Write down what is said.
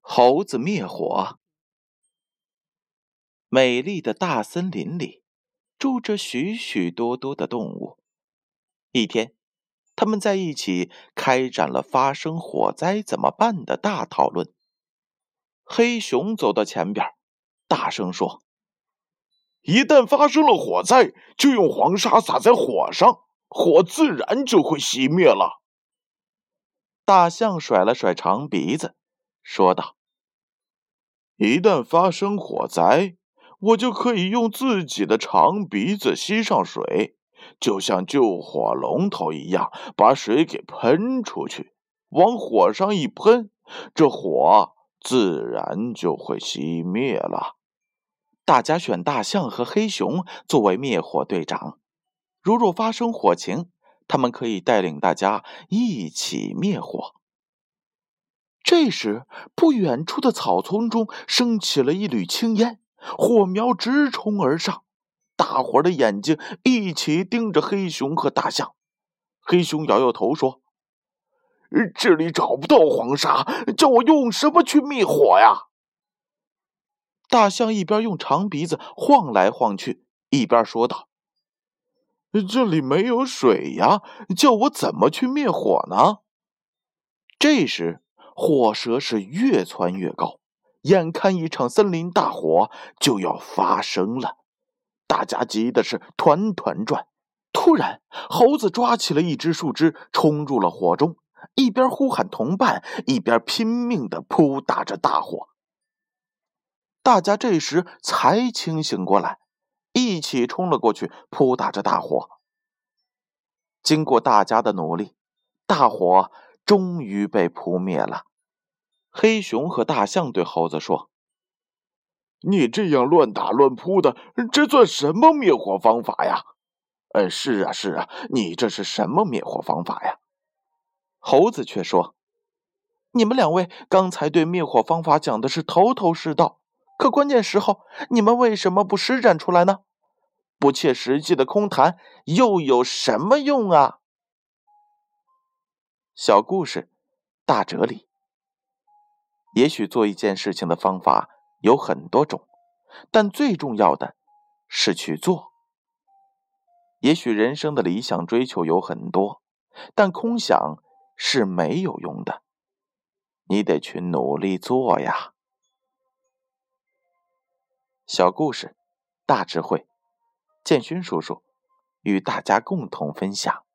猴子灭火。美丽的大森林里住着许许多多的动物。一天，他们在一起开展了发生火灾怎么办的大讨论。黑熊走到前边，大声说：“一旦发生了火灾，就用黄沙撒在火上，火自然就会熄灭了。”大象甩了甩长鼻子，说道。一旦发生火灾，我就可以用自己的长鼻子吸上水，就像救火龙头一样，把水给喷出去，往火上一喷，这火自然就会熄灭了。大家选大象和黑熊作为灭火队长，如若发生火情，他们可以带领大家一起灭火。这时，不远处的草丛中升起了一缕青烟，火苗直冲而上。大伙的眼睛一起盯着黑熊和大象。黑熊摇摇头说：“这里找不到黄沙，叫我用什么去灭火呀？”大象一边用长鼻子晃来晃去，一边说道：“这里没有水呀，叫我怎么去灭火呢？”这时。火舌是越窜越高，眼看一场森林大火就要发生了，大家急的是团团转。突然，猴子抓起了一只树枝，冲入了火中，一边呼喊同伴，一边拼命的扑打着大火。大家这时才清醒过来，一起冲了过去，扑打着大火。经过大家的努力，大火。终于被扑灭了。黑熊和大象对猴子说：“你这样乱打乱扑的，这算什么灭火方法呀？”“呃，是啊，是啊，你这是什么灭火方法呀？”猴子却说：“你们两位刚才对灭火方法讲的是头头是道，可关键时候你们为什么不施展出来呢？不切实际的空谈又有什么用啊？”小故事，大哲理。也许做一件事情的方法有很多种，但最重要的是去做。也许人生的理想追求有很多，但空想是没有用的，你得去努力做呀。小故事，大智慧，建勋叔叔与大家共同分享。